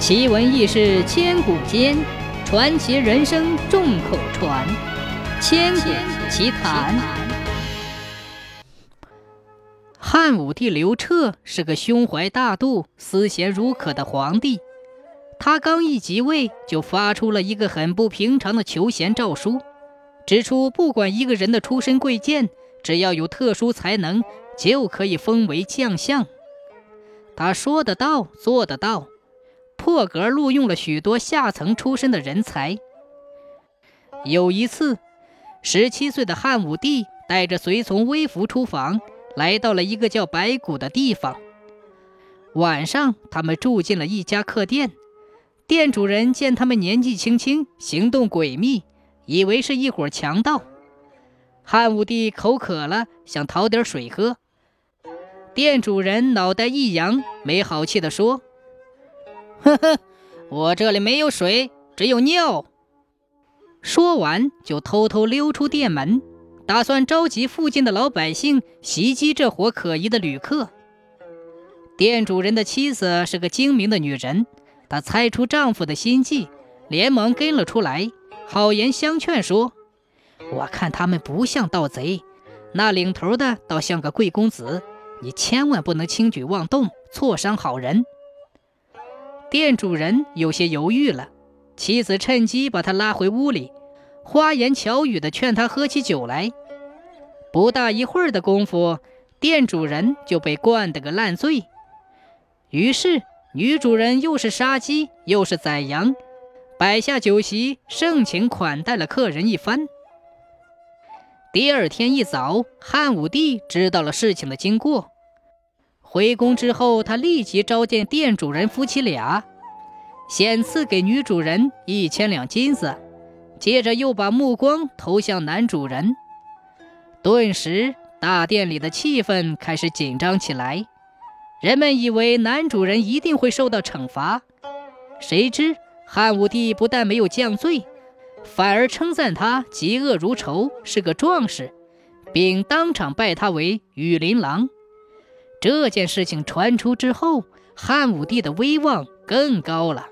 奇闻异事千古间，传奇人生众口传。千古奇谈。汉武帝刘彻是个胸怀大度、思贤如渴的皇帝。他刚一即位，就发出了一个很不平常的求贤诏书，指出不管一个人的出身贵贱，只要有特殊才能，就可以封为将相。他说得到，做得到。破格录用了许多下层出身的人才。有一次，十七岁的汉武帝带着随从微服出访，来到了一个叫白谷的地方。晚上，他们住进了一家客店。店主人见他们年纪轻轻，行动诡秘，以为是一伙强盗。汉武帝口渴了，想讨点水喝。店主人脑袋一扬，没好气地说。呵呵，我这里没有水，只有尿。说完，就偷偷溜出店门，打算召集附近的老百姓袭击这伙可疑的旅客。店主人的妻子是个精明的女人，她猜出丈夫的心计，连忙跟了出来，好言相劝说：“我看他们不像盗贼，那领头的倒像个贵公子，你千万不能轻举妄动，挫伤好人。”店主人有些犹豫了，妻子趁机把他拉回屋里，花言巧语地劝他喝起酒来。不大一会儿的功夫，店主人就被灌得个烂醉。于是，女主人又是杀鸡又是宰羊，摆下酒席，盛情款待了客人一番。第二天一早，汉武帝知道了事情的经过。回宫之后，他立即召见店主人夫妻俩，先赐给女主人一千两金子，接着又把目光投向男主人。顿时，大殿里的气氛开始紧张起来。人们以为男主人一定会受到惩罚，谁知汉武帝不但没有降罪，反而称赞他嫉恶如仇，是个壮士，并当场拜他为羽林郎。这件事情传出之后，汉武帝的威望更高了。